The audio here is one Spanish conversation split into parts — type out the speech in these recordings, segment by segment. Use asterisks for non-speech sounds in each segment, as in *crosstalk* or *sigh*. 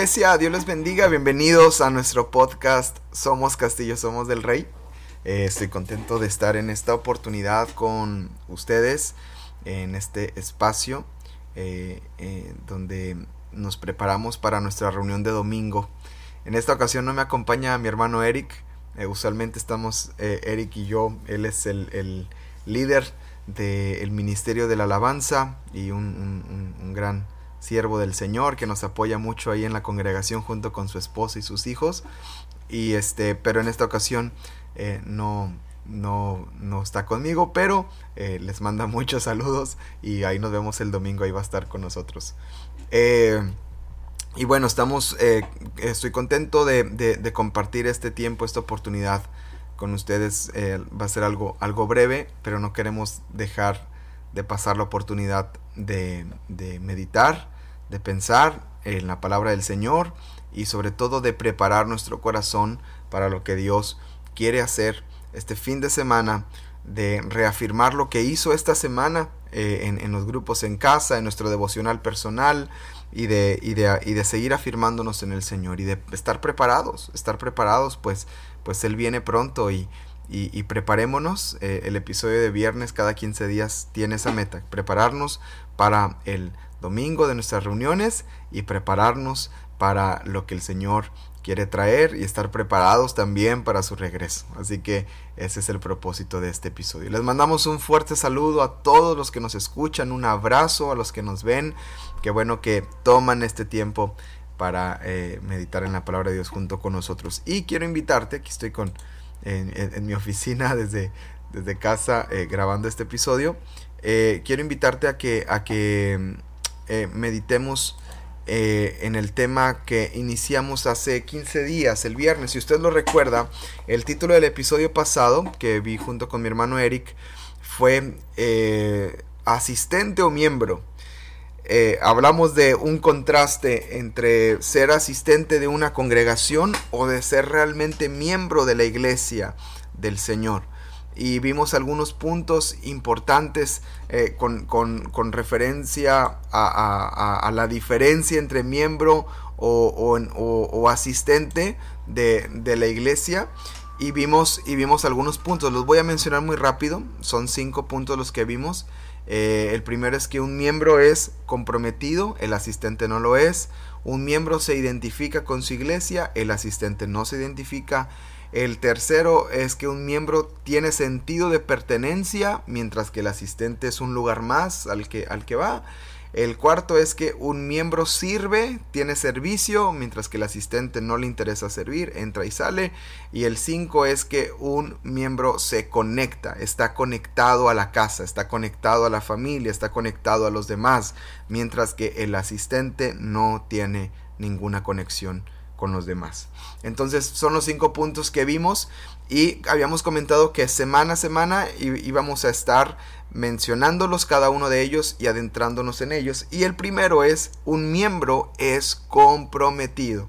Dios les bendiga. Bienvenidos a nuestro podcast Somos Castillo, Somos del Rey. Eh, estoy contento de estar en esta oportunidad con ustedes en este espacio eh, eh, donde nos preparamos para nuestra reunión de domingo. En esta ocasión no me acompaña mi hermano Eric. usualmente estamos Eric y yo. Él es el, líder del Ministerio de la Alabanza y un gran siervo del Señor que nos apoya mucho ahí en la congregación junto con su esposa y sus hijos. Y este, pero en esta ocasión eh, no, no, no está conmigo, pero eh, les manda *laughs* muchos saludos y ahí nos vemos el domingo, ahí va a estar con nosotros. Eh, y bueno, estamos, estoy contento de, de, compartir este tiempo, esta oportunidad con ustedes. va a ser algo, algo breve, pero no queremos dejar de pasar la oportunidad de, meditar, de pensar en la palabra del Señor y sobre todo de preparar nuestro corazón para lo que Dios quiere hacer este fin de semana, de reafirmar lo que hizo esta semana eh, en, los grupos en casa, en nuestro devocional personal y de, y de, y de seguir afirmándonos en el Señor y de estar preparados, estar preparados pues, pues Él viene pronto y, y, preparémonos. Eh, el episodio de viernes cada 15 días tiene esa meta, prepararnos para el domingo de nuestras reuniones y prepararnos para lo que el Señor quiere traer y estar preparados también para su regreso. Así que ese es el propósito de este episodio. Les mandamos un fuerte saludo a todos los que nos escuchan, un abrazo a los que nos ven. Qué bueno que toman este tiempo para eh, meditar en la palabra de Dios junto con nosotros. Y quiero invitarte, aquí estoy con en, mi oficina *laughs* desde, desde casa eh, grabando este episodio. Eh, quiero invitarte a que, a que eh, meditemos en el tema que iniciamos hace 15 días, el viernes. Si usted lo recuerda, el título del episodio pasado que vi junto con mi hermano Eric fue asistente o miembro. Hablamos de un contraste entre ser asistente de una congregación o de ser realmente miembro de la iglesia del Señor y vimos algunos puntos importantes eh, con, referencia a, la diferencia entre miembro o, asistente de, la iglesia y vimos, y vimos algunos puntos. Los voy a mencionar muy rápido, son cinco puntos los que vimos. Eh, el primero es que un miembro es comprometido, el asistente no lo es. Un miembro se identifica con su iglesia, el asistente no se identifica. El tercero es que un miembro tiene sentido de pertenencia, mientras que el asistente es un lugar más al que, al que va. El cuarto es que un miembro sirve, tiene servicio, mientras que el asistente no le interesa servir, entra y sale. Y el cinco es que un miembro se conecta, está conectado a la casa, está conectado a la familia, está conectado a los demás, mientras que el asistente no tiene ninguna conexión con los demás. Entonces son los cinco puntos que vimos y habíamos comentado que semana a semana íbamos a estar mencionándolos cada uno de ellos y adentrándonos en ellos. Y el primero es, un miembro es comprometido.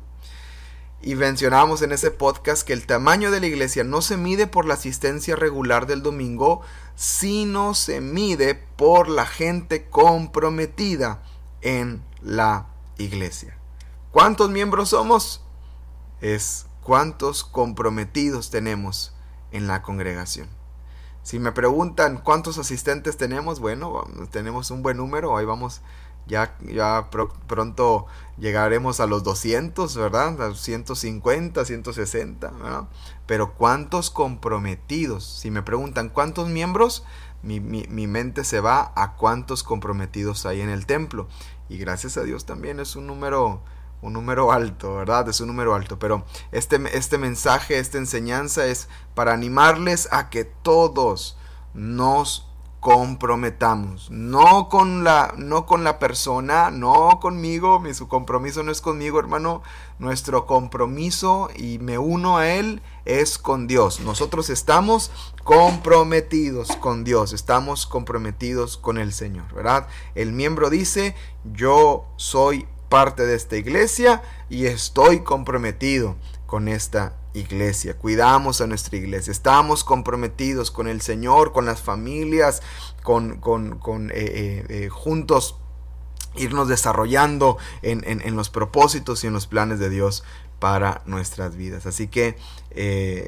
Y mencionábamos en ese podcast que el tamaño de la iglesia no se mide por la asistencia regular del domingo, sino se mide por la gente comprometida en la iglesia. ¿Cuántos miembros somos? Es cuántos comprometidos tenemos en la congregación. Si me preguntan cuántos asistentes tenemos, bueno, tenemos un buen número, ahí vamos, ya, ya pronto llegaremos a los 200, ¿verdad? A 150, 160, ¿verdad? Pero cuántos comprometidos, si me preguntan cuántos miembros, mi, mi mente se va a cuántos comprometidos hay en el templo. Y gracias a Dios también es un número un número alto, ¿verdad? Es un número alto. Pero este, este mensaje, esta enseñanza es para animarles a que todos nos comprometamos. No con la, no con la persona, no conmigo. Mi, su compromiso no es conmigo, hermano. Nuestro compromiso, y me uno a él, es con Dios. Nosotros estamos comprometidos con Dios. Estamos comprometidos con el Señor, ¿verdad? El miembro dice, yo soy parte de esta iglesia y estoy comprometido con esta iglesia. Cuidamos a nuestra iglesia. Estamos comprometidos con el Señor, con las familias, con, con, con eh, eh, eh, juntos irnos desarrollando en, los propósitos y en los planes de Dios para nuestras vidas. Así que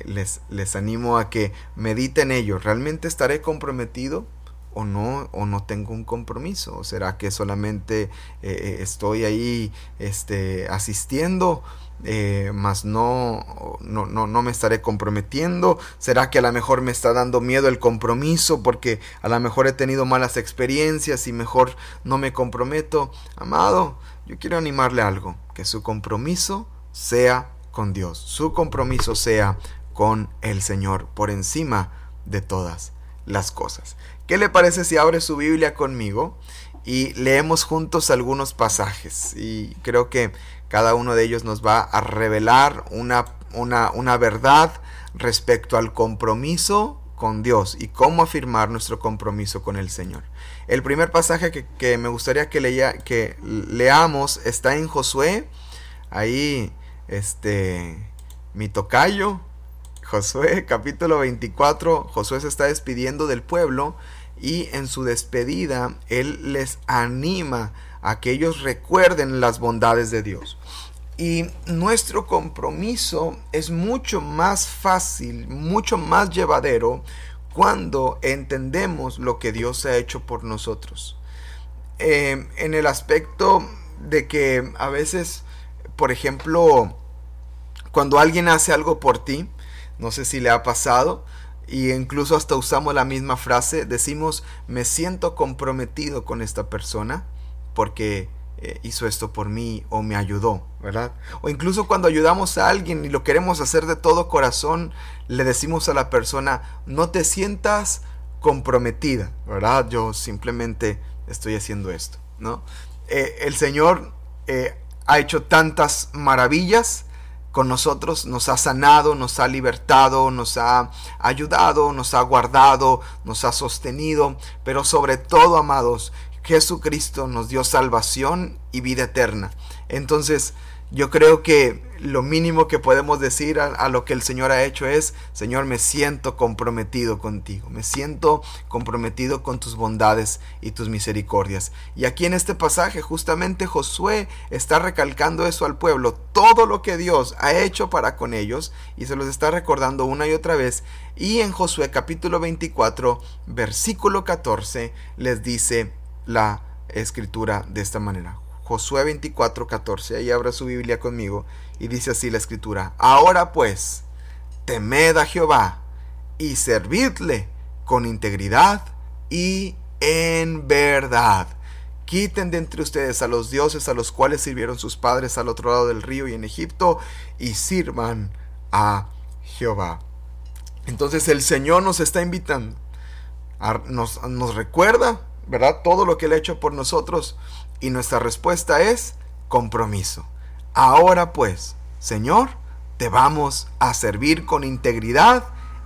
les, les animo a que mediten ello. ¿Realmente estaré comprometido? O no o no tengo un compromiso o será que solamente eh, estoy ahí este asistiendo eh, más no, no, no, no, me estaré comprometiendo? ¿Será que a lo mejor me está dando miedo el compromiso porque a lo mejor he tenido malas experiencias y mejor no me comprometo? Amado, yo quiero animarle algo, que su compromiso sea con Dios, su compromiso sea con el Señor por encima de todas las cosas. ¿Qué le parece si abre su Biblia conmigo y leemos juntos algunos pasajes? Y creo que cada uno de ellos nos va a revelar una, una, verdad respecto al compromiso con Dios y cómo afirmar nuestro compromiso con el Señor. El primer pasaje que, me gustaría que, leya, que leamos está en Josué. Ahí, este, mi tocayo, Josué capítulo 24, Josué se está despidiendo del pueblo y en su despedida él les anima a que ellos recuerden las bondades de Dios. Y nuestro compromiso es mucho más fácil, mucho más llevadero cuando entendemos lo que Dios ha hecho por nosotros. Eh, en el aspecto de que a veces, por ejemplo, cuando alguien hace algo por ti, no sé si le ha pasado, y incluso hasta usamos la misma frase, decimos, me siento comprometido con esta persona porque eh, hizo esto por mí o me ayudó, ¿verdad? O incluso cuando ayudamos a alguien y lo queremos hacer de todo corazón, le decimos a la persona, no te sientas comprometida, ¿verdad? Yo simplemente estoy haciendo esto, ¿no? Eh, el Señor eh, ha hecho tantas maravillas con nosotros, nos ha sanado, nos ha libertado, nos ha ayudado, nos ha guardado, nos ha sostenido, pero sobre todo, amados, Jesucristo nos dio salvación y vida eterna. Entonces, yo creo que lo mínimo que podemos decir a, lo que el Señor ha hecho es, Señor, me siento comprometido contigo, me siento comprometido con tus bondades y tus misericordias. Y aquí en este pasaje justamente Josué está recalcando eso al pueblo, todo lo que Dios ha hecho para con ellos y se los está recordando una y otra vez. Y en Josué capítulo 24, versículo 14, les dice la escritura de esta manera. Josué 24, 14. Ahí abra su Biblia conmigo y dice así la escritura. Ahora pues, temed a Jehová y servidle con integridad y en verdad. Quiten de entre ustedes a los dioses a los cuales sirvieron sus padres al otro lado del río y en Egipto y sirvan a Jehová. Entonces el Señor nos está invitando, nos, nos recuerda, ¿verdad? Todo lo que Él ha hecho por nosotros y nuestra respuesta es compromiso. Ahora pues, Señor, te vamos a servir con integridad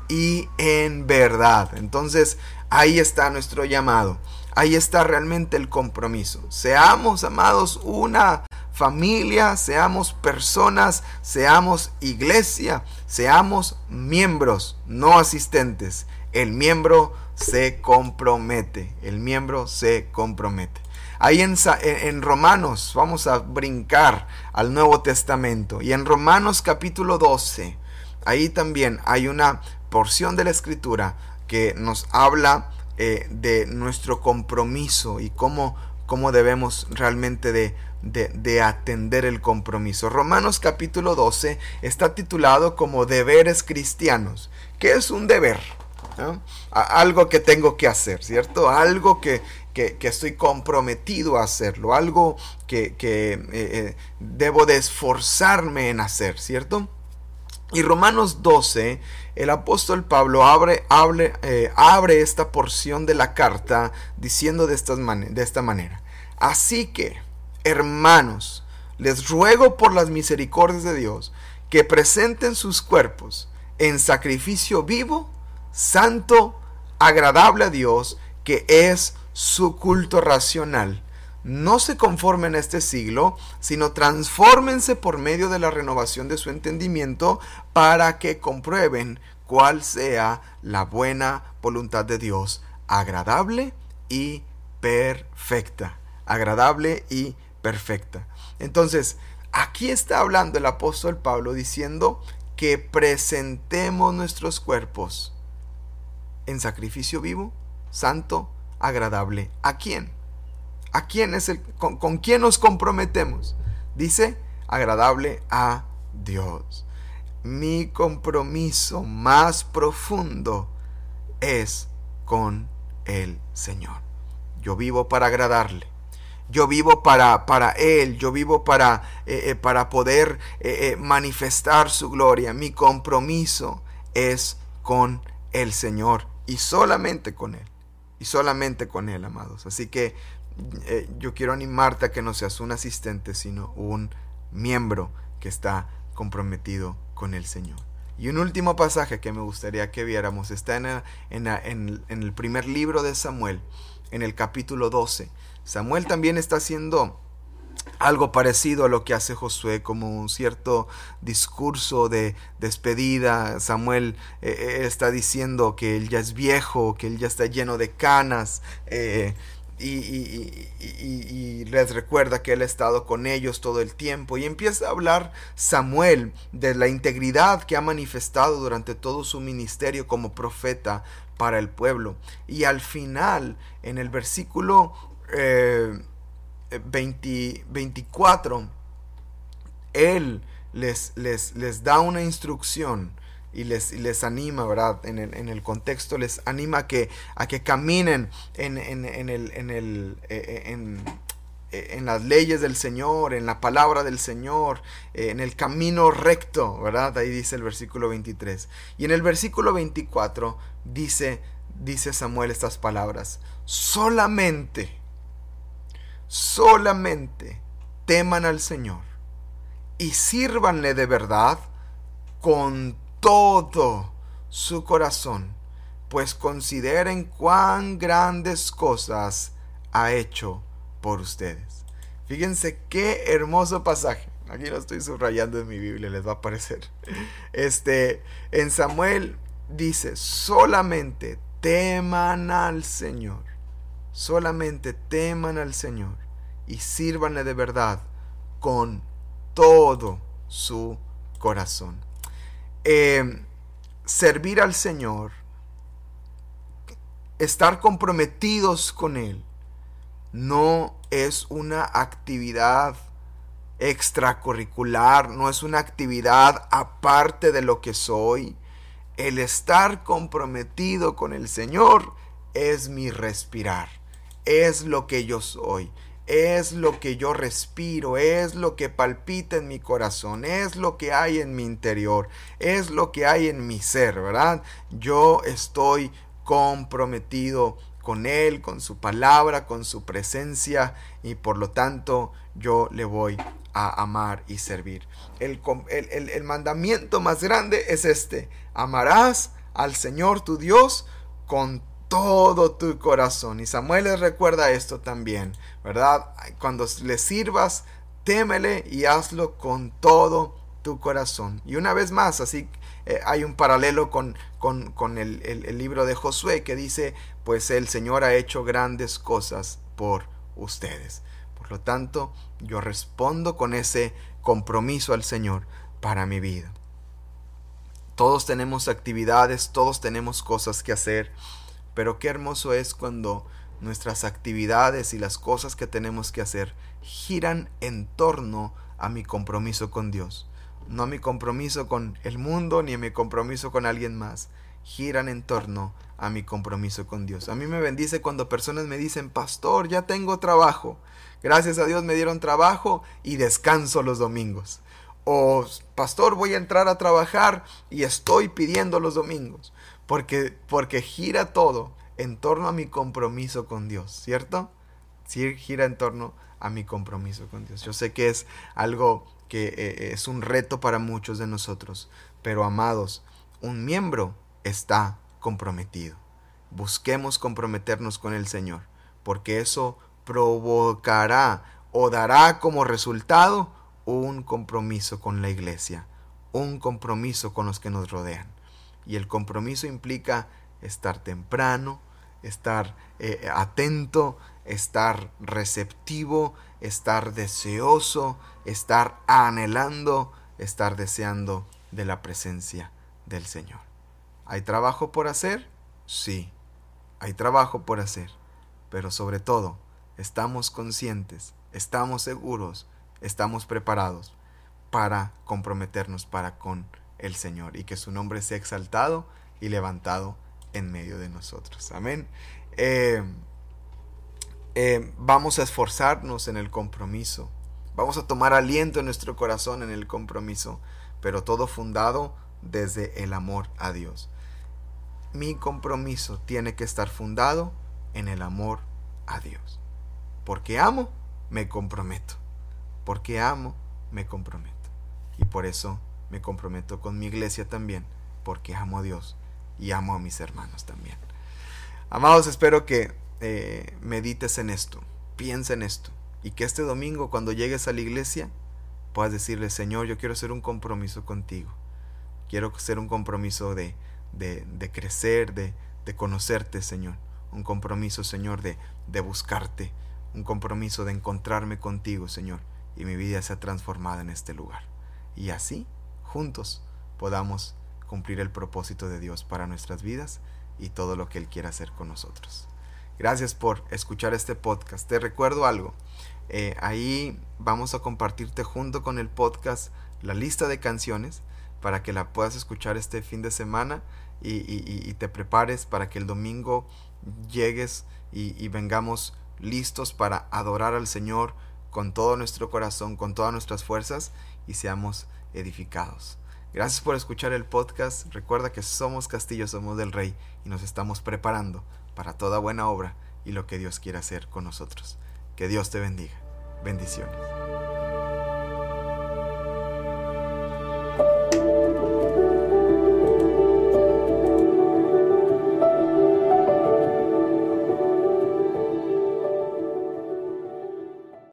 y en verdad. Entonces, ahí está nuestro llamado. Ahí está realmente el compromiso. Seamos, amados, una familia, seamos personas, seamos iglesia, seamos miembros, no asistentes. El miembro se compromete. El miembro se compromete. Ahí en, Romanos, vamos a brincar al Nuevo Testamento. Y en Romanos capítulo 12, ahí también hay una porción de la escritura que nos habla eh, de nuestro compromiso y cómo, cómo debemos realmente de, de, atender el compromiso. Romanos capítulo 12 está titulado como deberes cristianos. ¿Qué es un deber? Algo que tengo que hacer, ¿cierto? Algo que, que, estoy comprometido a hacerlo, algo que, eh, eh, debo de esforzarme en hacer, ¿cierto? Y Romanos 12, el apóstol Pablo abre, abre, eh, abre esta porción de la carta diciendo de, estas de esta manera, así que, hermanos, les ruego por las misericordias de Dios que presenten sus cuerpos en sacrificio vivo, santo, agradable a Dios, que es su culto racional. No se conformen a este siglo, sino transfórmense por medio de la renovación de su entendimiento para que comprueben cuál sea la buena voluntad de Dios, agradable y perfecta. agradable y perfecta. Entonces, aquí está hablando el apóstol Pablo diciendo que presentemos nuestros cuerpos en sacrificio vivo, santo, agradable. ¿A quién? ¿A quién es el con, con quién nos comprometemos? Dice agradable a Dios. Mi compromiso más profundo es con el Señor. Yo vivo para agradarle. Yo vivo para, para Él, yo vivo para, eh, eh, para poder eh, manifestar su gloria. Mi compromiso es con el Señor y solamente con Él. Y solamente con Él, amados. Así que yo quiero animarte a que no seas un asistente, sino un miembro que está comprometido con el Señor. Y un último pasaje que me gustaría que viéramos está en el, el primer libro de Samuel, en el capítulo 12. Samuel también está haciendo algo parecido a lo que hace Josué, como un cierto discurso de despedida. Samuel eh, eh, está diciendo que él ya es viejo, que él ya está lleno de canas. Eh, y, les recuerda que él ha estado con ellos todo el tiempo y empieza a hablar Samuel de la integridad que ha manifestado durante todo su ministerio como profeta para el pueblo y al final en el versículo 24 él les, les, les da una instrucción y les, les anima, ¿verdad? En el, en el, contexto les anima a que, a que caminen en, en, en el, el eh, eh, eh, en, las leyes del Señor, en la palabra del Señor, en el camino recto, ¿verdad? Ahí dice el versículo 23. Y en el versículo 24 dice, dice Samuel estas palabras, solamente, solamente teman al Señor y sírvanle de verdad con todo su corazón, pues consideren cuán grandes cosas ha hecho por ustedes. Fíjense qué hermoso pasaje. Aquí lo estoy subrayando en mi Biblia, les va a aparecer. Este, en Samuel dice, solamente teman al Señor. Solamente teman al Señor y sírvanle de verdad con todo su corazón. Eh, servir al Señor, estar comprometidos con Él, no es una actividad extracurricular, no es una actividad aparte de lo que soy. El estar comprometido con el Señor es mi respirar, es lo que yo soy es lo que yo respiro, es lo que palpita en mi corazón, es lo que hay en mi interior, es lo que hay en mi ser, ¿verdad? Yo estoy comprometido con Él, con su palabra, con su presencia y por lo tanto yo le voy a amar y servir. El, el, mandamiento más grande es este, amarás al Señor tu Dios con todo tu corazón. Y Samuel les recuerda esto también, ¿verdad? Cuando le sirvas, témele y hazlo con todo tu corazón. Y una vez más, así eh, hay un paralelo con, con, el, el, libro de Josué que dice, pues el Señor ha hecho grandes cosas por ustedes. Por lo tanto, yo respondo con ese compromiso al Señor para mi vida. Todos tenemos actividades, todos tenemos cosas que hacer. Pero qué hermoso es cuando nuestras actividades y las cosas que tenemos que hacer giran en torno a mi compromiso con Dios. No a mi compromiso con el mundo ni a mi compromiso con alguien más. Giran en torno a mi compromiso con Dios. A mí me bendice cuando personas me dicen, pastor, ya tengo trabajo. Gracias a Dios me dieron trabajo y descanso los domingos. O, pastor, voy a entrar a trabajar y estoy pidiendo los domingos porque, porque gira todo en torno a mi compromiso con Dios, ¿cierto? Sí, gira en torno a mi compromiso con Dios. Yo sé que es algo que eh, es un reto para muchos de nosotros, pero amados, un miembro está comprometido. Busquemos comprometernos con el Señor, porque eso provocará o dará como resultado un compromiso con la iglesia, un compromiso con los que nos rodean. Y el compromiso implica estar temprano, estar eh, atento, estar receptivo, estar deseoso, estar anhelando, estar deseando de la presencia del Señor. ¿Hay trabajo por hacer? Sí, hay trabajo por hacer, pero sobre todo estamos conscientes, estamos seguros, estamos preparados para comprometernos para con el Señor y que su nombre sea exaltado y levantado en medio de nosotros. Amén. Eh, eh, vamos a esforzarnos en el compromiso. Vamos a tomar aliento en nuestro corazón en el compromiso, pero todo fundado desde el amor a Dios. Mi compromiso tiene que estar fundado en el amor a Dios. Porque amo, me comprometo. Porque amo, me comprometo. Y por eso me comprometo con mi iglesia también, porque amo a Dios y amo a mis hermanos también. Amados, espero que eh, medites en esto, piensa en esto, y que este domingo cuando llegues a la iglesia puedas decirle, Señor, yo quiero hacer un compromiso contigo. Quiero hacer un compromiso de, de, de crecer, de, de conocerte, Señor. Un compromiso, Señor, de, de buscarte. Un compromiso de encontrarme contigo, Señor. Y mi vida sea transformada en este lugar. Y así, juntos, podamos cumplir el propósito de Dios para nuestras vidas y todo lo que Él quiera hacer con nosotros. Gracias por escuchar este podcast. Te recuerdo algo. Eh, ahí vamos a compartirte junto con el podcast la lista de canciones para que la puedas escuchar este fin de semana y, te prepares para que el domingo llegues y vengamos listos para adorar al Señor con todo nuestro corazón, con todas nuestras fuerzas y seamos edificados. Gracias por escuchar el podcast. Recuerda que somos Castillo, somos del Rey y nos estamos preparando para toda buena obra y lo que Dios quiere hacer con nosotros. Que Dios te bendiga. Bendiciones.